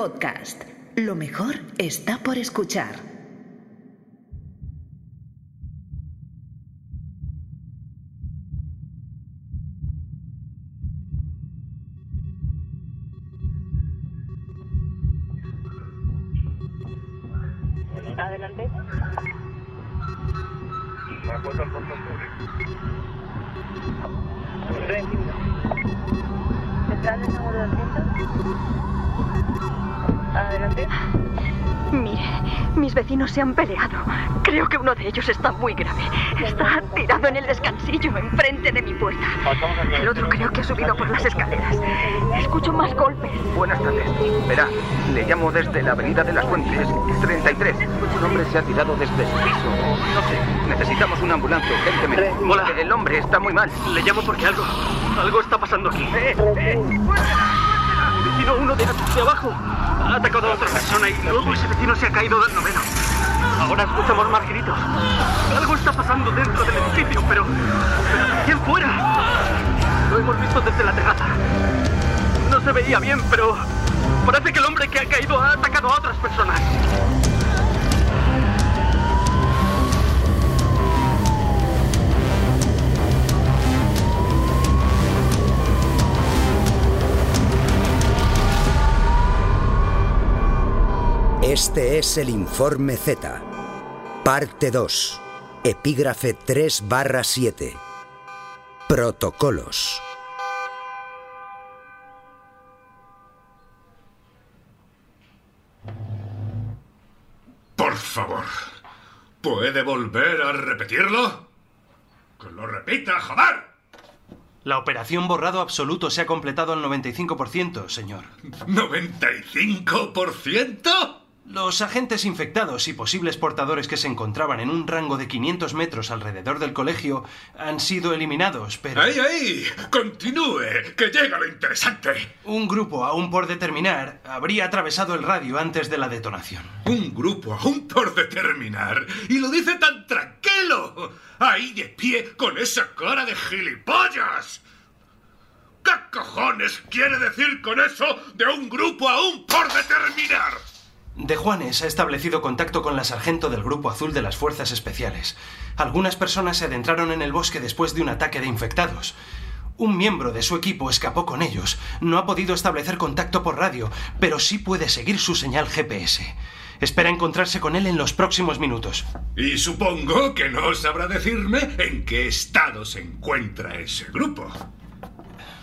Podcast. Lo mejor está por escuchar. Mis vecinos se han peleado. Creo que uno de ellos está muy grave. Está tirado en el descansillo, enfrente de mi puerta. El otro creo que ha subido por las escaleras. Escucho más golpes. Buenas tardes. Verá, le llamo desde la Avenida de las Fuentes, 33. Un hombre se ha tirado desde el piso. No sé, necesitamos una ambulancia urgentemente. Hola. El hombre está muy mal. Le llamo porque algo. Algo está pasando aquí. ¡Eh, eh! Uno de, de abajo ha atacado a otra persona y luego ese vecino se ha caído del noveno. Ahora escuchamos más gritos. Algo está pasando dentro del edificio, pero ¿Quién fuera? Lo hemos visto desde la terraza. No se veía bien, pero. Parece que el hombre que ha caído ha atacado a otras personas. Este es el informe Z, parte 2, epígrafe 3 barra 7. Protocolos. Por favor, ¿puede volver a repetirlo? Que lo repita, joder. La operación borrado absoluto se ha completado al 95%, señor. ¿95%? Los agentes infectados y posibles portadores que se encontraban en un rango de 500 metros alrededor del colegio han sido eliminados, pero... ¡Ahí, ahí! ¡Continúe! ¡Que llega lo interesante! Un grupo aún por determinar habría atravesado el radio antes de la detonación. Un grupo aún por determinar. Y lo dice tan tranquilo. Ahí de pie con esa cara de gilipollas. ¿Qué cojones quiere decir con eso de un grupo aún por determinar? De Juanes ha establecido contacto con la sargento del Grupo Azul de las Fuerzas Especiales. Algunas personas se adentraron en el bosque después de un ataque de infectados. Un miembro de su equipo escapó con ellos. No ha podido establecer contacto por radio, pero sí puede seguir su señal GPS. Espera encontrarse con él en los próximos minutos. Y supongo que no sabrá decirme en qué estado se encuentra ese grupo.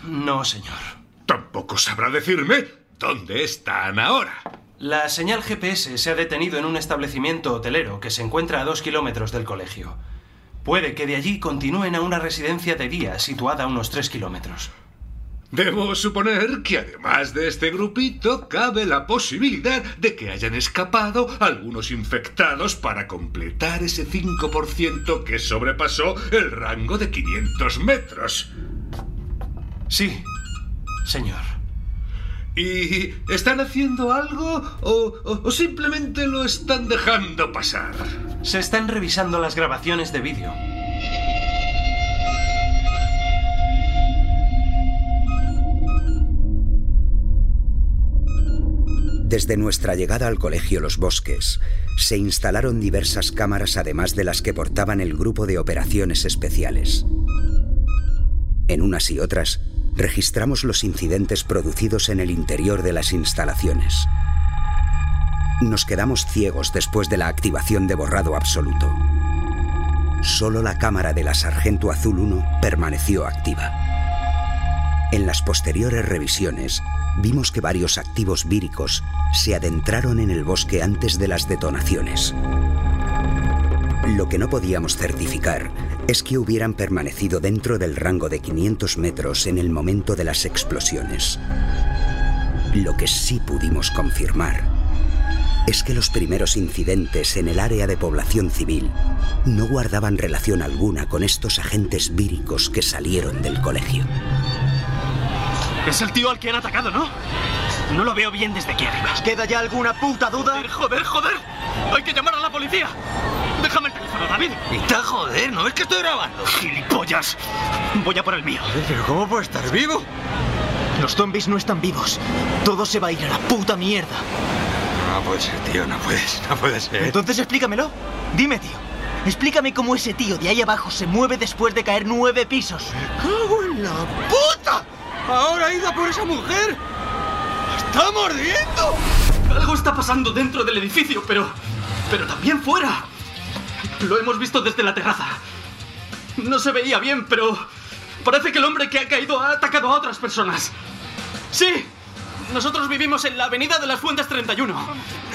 No, señor. Tampoco sabrá decirme dónde están ahora. La señal GPS se ha detenido en un establecimiento hotelero que se encuentra a dos kilómetros del colegio. Puede que de allí continúen a una residencia de día situada a unos tres kilómetros. Debo suponer que además de este grupito cabe la posibilidad de que hayan escapado algunos infectados para completar ese 5% que sobrepasó el rango de 500 metros. Sí, señor. ¿Y están haciendo algo o, o- o simplemente lo están dejando pasar? Se están revisando las grabaciones de vídeo. Desde nuestra llegada al colegio Los Bosques, se instalaron diversas cámaras además de las que portaban el grupo de operaciones especiales. En unas y otras, registramos los incidentes producidos en el interior de las instalaciones. Nos quedamos ciegos después de la activación de borrado absoluto. Solo la cámara de la Sargento Azul 1 permaneció activa. En las posteriores revisiones, vimos que varios activos víricos se adentraron en el bosque antes de las detonaciones. Lo que no podíamos certificar es que hubieran permanecido dentro del rango de 500 metros en el momento de las explosiones. Lo que sí pudimos confirmar es que los primeros incidentes en el área de población civil no guardaban relación alguna con estos agentes víricos que salieron del colegio. Es el tío al que han atacado, ¿no? No lo veo bien desde aquí arriba. ¿Queda ya alguna puta duda? Joder, joder, joder. Hay que llamar a la policía. Déjame el teléfono, David. Está joder, ¿no es que estoy grabando? Gilipollas. Voy a por el mío. ¿Pero cómo puede estar vivo? Los zombies no están vivos. Todo se va a ir a la puta mierda. No puede ser, tío, no puedes, no puede ser. Entonces explícamelo. Dime, tío. Explícame cómo ese tío de ahí abajo se mueve después de caer nueve pisos. ¡Cago en la puta! ¡Ahora ha ido a por esa mujer! ¡Está mordiendo! Algo está pasando dentro del edificio, pero. pero también fuera. Lo hemos visto desde la terraza. No se veía bien, pero. Parece que el hombre que ha caído ha atacado a otras personas. ¡Sí! Nosotros vivimos en la avenida de las Fuentes 31.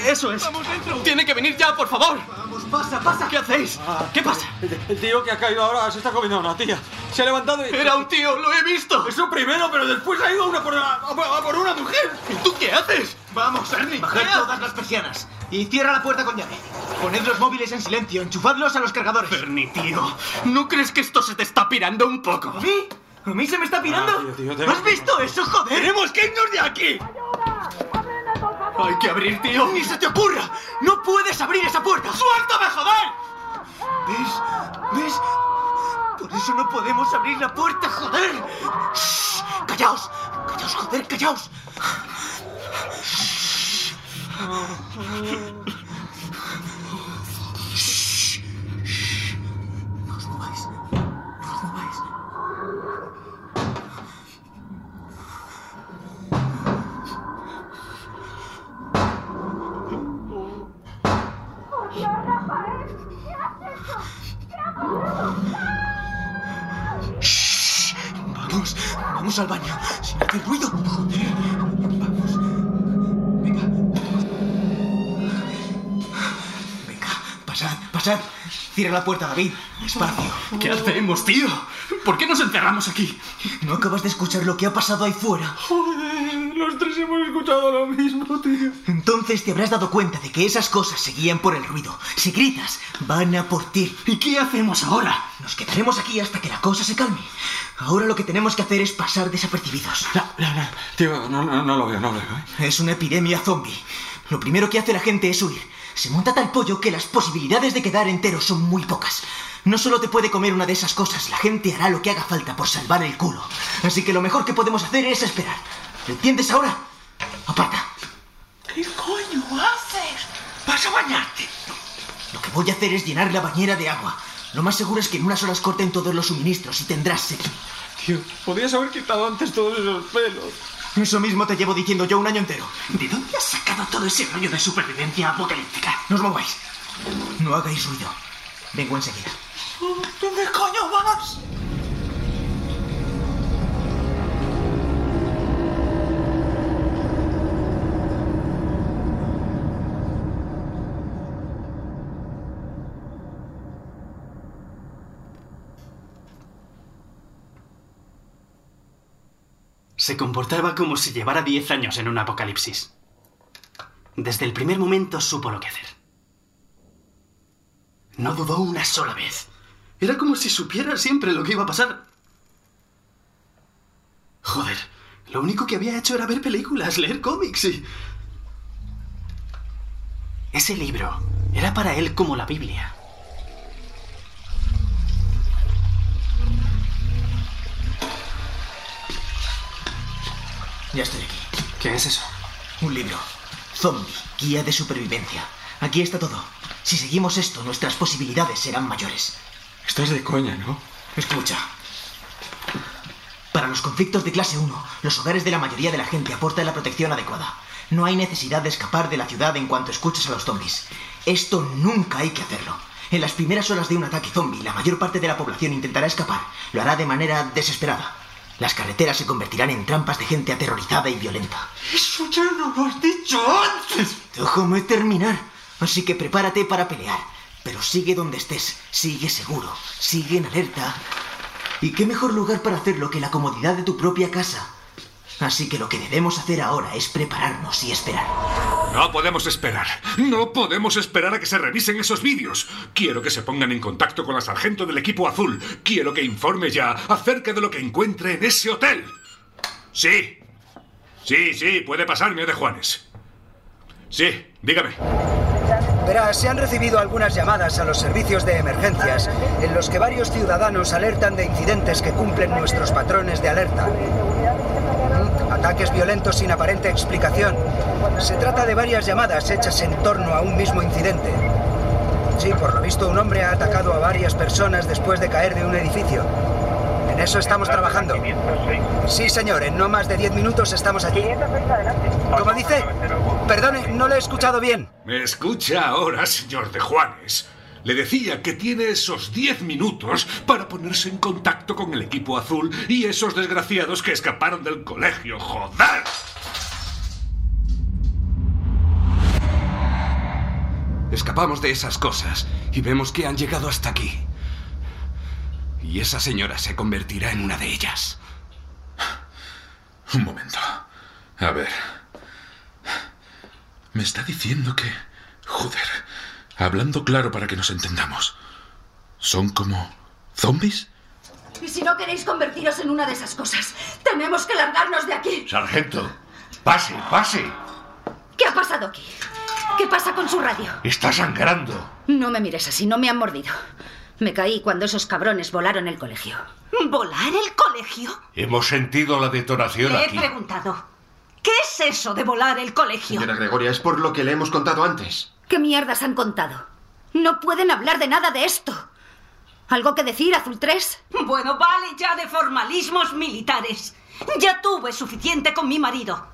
Eso es. Vamos dentro. Tiene que venir ya, por favor. Vamos, pasa, pasa. ¿Qué hacéis? ¿Qué pasa? El, tío que ha caído ahora se está comiendo a una tía. Se ha levantado y... Era un tío, lo he visto. Eso primero, pero después ha ido una por, a, a- a por una mujer. ¿Y tú qué haces? Vamos, Ernie, Bajad ¿qué todas las persianas y cierra la puerta con llave. Poned los móviles en silencio, enchufadlos a los cargadores. Bernie, tío, ¿no crees que esto se te está pirando un poco? ¿A mí? ¿A mí se me está pirando? Ah, tío, tío, tengo- ¿Has visto eso, joder? ¡Tenemos que irnos de aquí! Hay que abrir, tío. ¡Ni se te ocurra! ¡No puedes abrir esa puerta! ¡Suéltame, joder! ¿Ves? ¿Ves? Por eso no podemos abrir la puerta, joder. Shh, ¡Callaos! ¡Callaos, joder, callaos! Shh, Vamos, al baño. Sin hacer ruido. Vamos. Venga. Venga, pasad, pasad. Cierra la puerta, David. Despacio. ¿Qué hacemos, tío? ¿Por qué nos encerramos aquí? ¿No acabas de escuchar lo que ha pasado ahí fuera? Joder, hemos escuchado lo mismo, tío. Entonces te habrás dado cuenta de que esas cosas seguían por el ruido. Si gritas, van a por ti. ¿Y qué hacemos ahora? Nos quedaremos aquí hasta que la cosa se calme. Ahora lo que tenemos que hacer es pasar desapercibidos. No, no, no. Tío, no, no, no lo veo, no lo veo. ¿eh? Es una epidemia zombie. Lo primero que hace la gente es huir. Se monta tal pollo que las posibilidades de quedar entero son muy pocas. No solo te puede comer una de esas cosas, la gente hará lo que haga falta por salvar el culo. Así que lo mejor que podemos hacer es esperar. ¿Lo entiendes ahora? Aparta. ¿Qué coño haces? ¿Vas a bañarte? Lo que voy a hacer es llenar la bañera de agua. Lo más seguro es que en unas horas corten todos los suministros y tendrás sed. Tío, podrías haber quitado antes todos esos pelos. Eso mismo te llevo diciendo yo un año entero. ¿De dónde has sacado todo ese rollo de supervivencia apocalíptica? No os mováis. No hagáis ruido. Vengo enseguida. ¿Dónde coño vas? Se comportaba como si llevara 10 años en un apocalipsis. Desde el primer momento supo lo que hacer. No dudó una sola vez. Era como si supiera siempre lo que iba a pasar. Joder, lo único que había hecho era ver películas, leer cómics y... Ese libro era para él como la Biblia. Ya estoy aquí. ¿Qué es eso? Un libro. Zombie, guía de supervivencia. Aquí está todo. Si seguimos esto, nuestras posibilidades serán mayores. Estás de coña, ¿no? Escucha. Para los conflictos de clase 1, los hogares de la mayoría de la gente aportan la protección adecuada. No hay necesidad de escapar de la ciudad en cuanto escuches a los zombies. Esto nunca hay que hacerlo. En las primeras horas de un ataque zombie, la mayor parte de la población intentará escapar. Lo hará de manera desesperada. Las carreteras se convertirán en trampas de gente aterrorizada y violenta. Eso ya no lo has dicho antes. Déjame terminar. Así que prepárate para pelear. Pero sigue donde estés. Sigue seguro. Sigue en alerta. ¿Y qué mejor lugar para hacerlo que la comodidad de tu propia casa? Así que lo que debemos hacer ahora es prepararnos y esperar. No podemos esperar. No podemos esperar a que se revisen esos vídeos. Quiero que se pongan en contacto con la sargento del equipo azul. Quiero que informe ya acerca de lo que encuentre en ese hotel. Sí. Sí, sí, puede pasarme de Juanes. Sí, dígame. Verá, se han recibido algunas llamadas a los servicios de emergencias en los que varios ciudadanos alertan de incidentes que cumplen nuestros patrones de alerta. Ataques violentos sin aparente explicación. Se trata de varias llamadas hechas en torno a un mismo incidente. Sí, por lo visto un hombre ha atacado a varias personas después de caer de un edificio. En eso estamos trabajando. Sí, señor, en no más de 10 minutos estamos allí. ¿Cómo dice? Perdone, no le he escuchado bien. Me escucha ahora, señor de Juanes. Le decía que tiene esos 10 minutos para ponerse en contacto con el equipo azul y esos desgraciados que escaparon del colegio. ¡Joder! Escapamos de esas cosas y vemos que han llegado hasta aquí. Y esa señora se convertirá en una de ellas. Un momento. A ver. Me está diciendo que... Joder. Hablando claro para que nos entendamos. ¿Son como... zombies? Y si no queréis convertiros en una de esas cosas, tenemos que largarnos de aquí. Sargento, pase, pase. ¿Qué ha pasado aquí? ¿Qué pasa con su radio? Está sangrando. No me mires así, no me han mordido. Me caí cuando esos cabrones volaron el colegio. ¿Volar el colegio? Hemos sentido la detonación Le aquí. he preguntado. ¿Qué es eso de volar el colegio? Señora Gregoria, es por lo que le hemos contado antes. ¿Qué mierdas han contado? No pueden hablar de nada de esto. ¿Algo que decir, Azul 3? Bueno, vale ya de formalismos militares. Ya tuve suficiente con mi marido.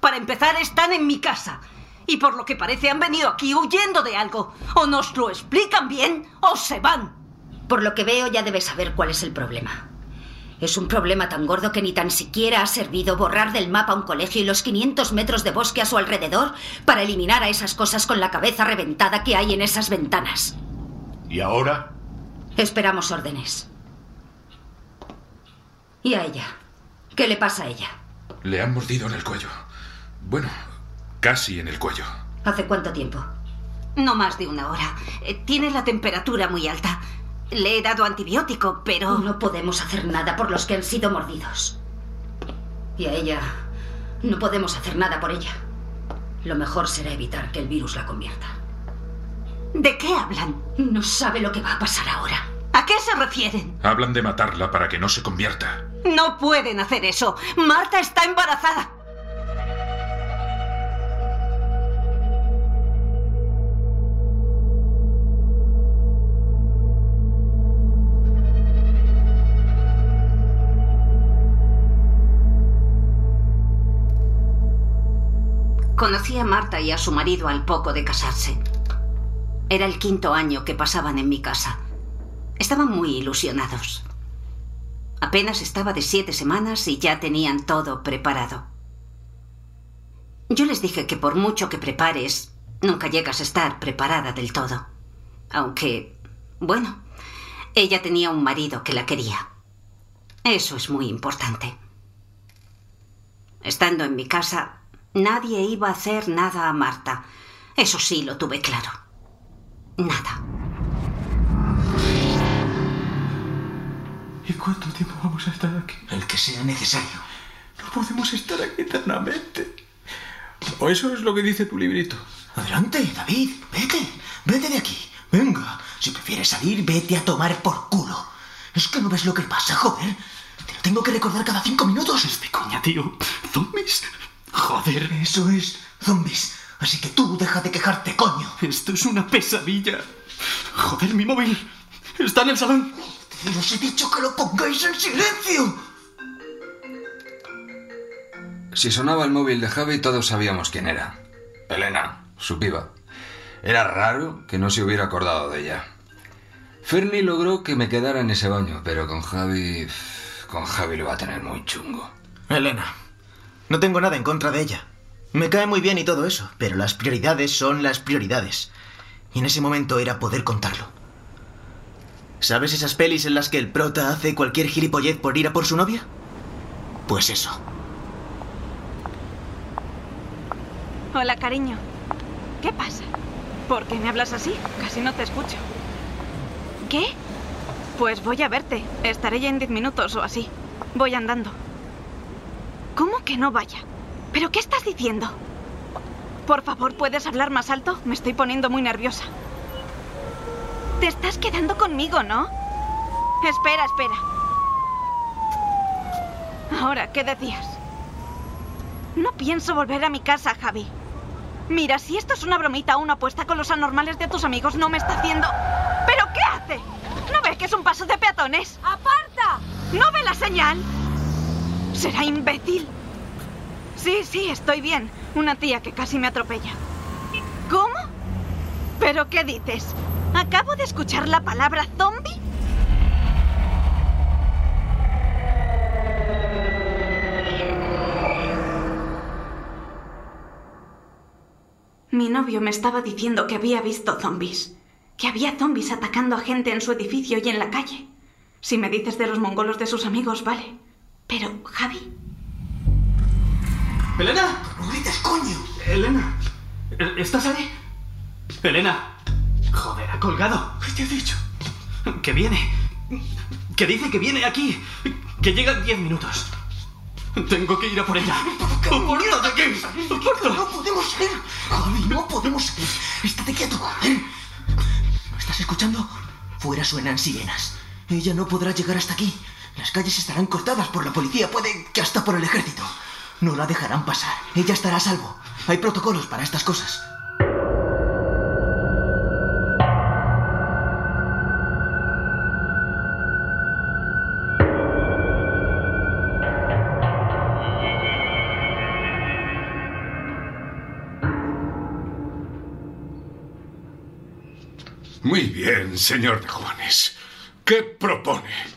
Para empezar, están en mi casa. Y por lo que parece han venido aquí huyendo de algo. O nos lo explican bien o se van. Por lo que veo ya debes saber cuál es el problema. Es un problema tan gordo que ni tan siquiera ha servido borrar del mapa un colegio y los 500 metros de bosque a su alrededor para eliminar a esas cosas con la cabeza reventada que hay en esas ventanas. ¿Y ahora? Esperamos órdenes. ¿Y a ella? ¿Qué le pasa a ella? Le han mordido en el cuello. Bueno, casi en el cuello. ¿Hace cuánto tiempo? No más de una hora. Eh, Tiene la temperatura muy alta. Le he dado antibiótico, pero... No podemos hacer nada por los que han sido mordidos. Y a ella... No podemos hacer nada por ella. Lo mejor será evitar que el virus la convierta. ¿De qué hablan? No sabe lo que va a pasar ahora. ¿A qué se refieren? Hablan de matarla para que no se convierta. No pueden hacer eso. Marta está embarazada. Conocí a Marta y a su marido al poco de casarse. Era el quinto año que pasaban en mi casa. Estaban muy ilusionados. Apenas estaba de siete semanas y ya tenían todo preparado. Yo les dije que por mucho que prepares, nunca llegas a estar preparada del todo. Aunque, bueno, ella tenía un marido que la quería. Eso es muy importante. Estando en mi casa, nadie iba a hacer nada a Marta. Eso sí lo tuve claro. Nada. ¿Y cuánto tiempo vamos a estar aquí? El que sea necesario. No podemos estar aquí eternamente. O eso es lo que dice tu librito. Adelante, David, vete. Vete de aquí. Venga. Si prefieres salir, vete a tomar por culo. Es que no ves lo que pasa, joder. Te lo tengo que recordar cada cinco minutos. Es de coña, tío. ¿Zombies? Joder. Eso es, zombies. Así que tú deja de quejarte, coño. Esto es una pesadilla. Joder, mi móvil. Está en el salón. Os he dicho que lo pongáis en silencio. Si sonaba el móvil de Javi, todos sabíamos quién era. Elena, su piba. Era raro que no se hubiera acordado de ella. Fernie logró que me quedara en ese baño, pero con Javi... Con Javi lo va a tener muy chungo. Elena, no tengo nada en contra de ella. Me cae muy bien y todo eso, pero las prioridades son las prioridades. Y en ese momento era poder contarlo. ¿Sabes esas pelis en las que el prota hace cualquier gilipollez por ir a por su novia? Pues eso. Hola, cariño. ¿Qué pasa? ¿Por qué me hablas así? Casi no te escucho. ¿Qué? Pues voy a verte. Estaré ya en diez minutos o así. Voy andando. ¿Cómo que no vaya? ¿Pero qué estás diciendo? Por favor, ¿puedes hablar más alto? Me estoy poniendo muy nerviosa. Te estás quedando conmigo, ¿no? Espera, espera. Ahora, ¿qué decías? No pienso volver a mi casa, Javi. Mira, si esto es una bromita o una apuesta con los anormales de tus amigos, no me está haciendo... ¿Pero qué hace? ¿No ve que es un paso de peatones? ¡Aparta! ¿No ve la señal? Será imbécil. Sí, sí, estoy bien. Una tía que casi me atropella. ¿Cómo? ¿Pero qué dices? Acabo de escuchar la palabra zombie. Mi novio me estaba diciendo que había visto zombies. Que había zombies atacando a gente en su edificio y en la calle. Si me dices de los mongolos de sus amigos, vale. Pero, Javi. ¡Elena! ¡No grites, coño! ¡Elena! ¿Estás ahí? ¡Elena! Joder, ha colgado. ¿Qué te he dicho? Que viene. Que dice que viene aquí. Que llega en diez minutos. Tengo que ir a por ella. ¿Qué mierda de qué? No podemos ir. Javi, no podemos ir. Estate quieto. ¿eh? ¿No estás escuchando? Fuera suenan sirenas. Ella no podrá llegar hasta aquí. Las calles estarán cortadas por la policía, puede que hasta por el ejército. No la dejarán pasar. Ella estará a salvo. Hay protocolos para estas cosas. Muy bien, señor de Juanes. ¿Qué propone?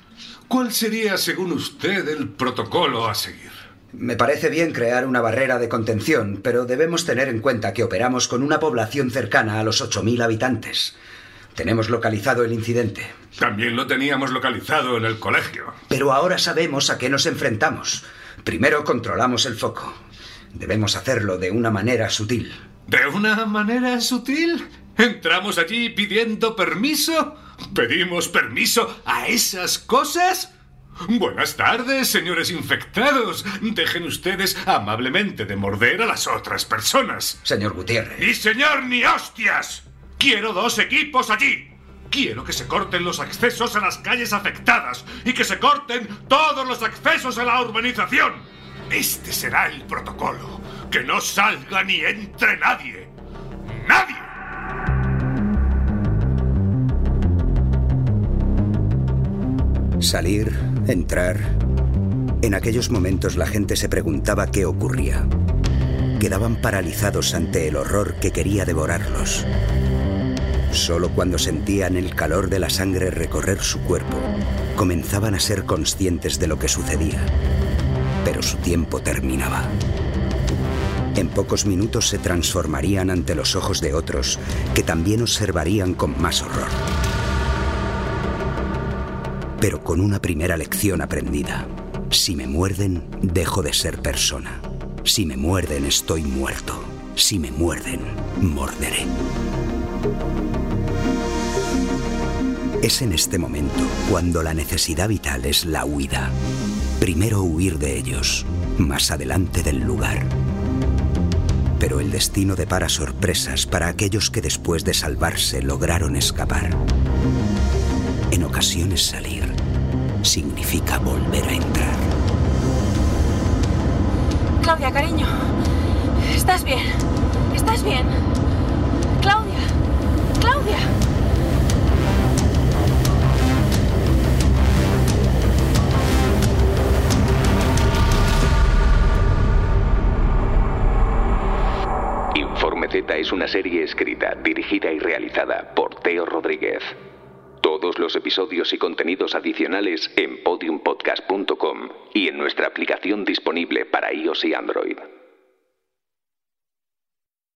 ¿Cuál sería, según usted, el protocolo a seguir? Me parece bien crear una barrera de contención, pero debemos tener en cuenta que operamos con una población cercana a los 8.000 habitantes. Tenemos localizado el incidente. También lo teníamos localizado en el colegio. Pero ahora sabemos a qué nos enfrentamos. Primero controlamos el foco. Debemos hacerlo de una manera sutil. ¿De una manera sutil? ¿Entramos allí pidiendo permiso? ¿Pedimos permiso a esas cosas? Buenas tardes, señores infectados. Dejen ustedes amablemente de morder a las otras personas. Señor Gutiérrez. ¡Y señor ni hostias! Quiero dos equipos allí. Quiero que se corten los accesos a las calles afectadas y que se corten todos los accesos a la urbanización. Este será el protocolo. Que no salga ni entre nadie. ¡Nadie! Salir, entrar. En aquellos momentos la gente se preguntaba qué ocurría. Quedaban paralizados ante el horror que quería devorarlos. Solo cuando sentían el calor de la sangre recorrer su cuerpo, comenzaban a ser conscientes de lo que sucedía. Pero su tiempo terminaba. En pocos minutos se transformarían ante los ojos de otros que también observarían con más horror pero con una primera lección aprendida. Si me muerden, dejo de ser persona. Si me muerden, estoy muerto. Si me muerden, morderé. Es en este momento cuando la necesidad vital es la huida. Primero huir de ellos, más adelante del lugar. Pero el destino depara sorpresas para aquellos que después de salvarse lograron escapar. En ocasiones salir significa volver a entrar. Claudia, cariño. ¿Estás bien? ¿Estás bien? Claudia. Claudia. Informe Z es una serie escrita, dirigida y realizada por Teo Rodríguez. Todos los episodios y contenidos adicionales en podiumpodcast.com y en nuestra aplicación disponible para iOS y Android.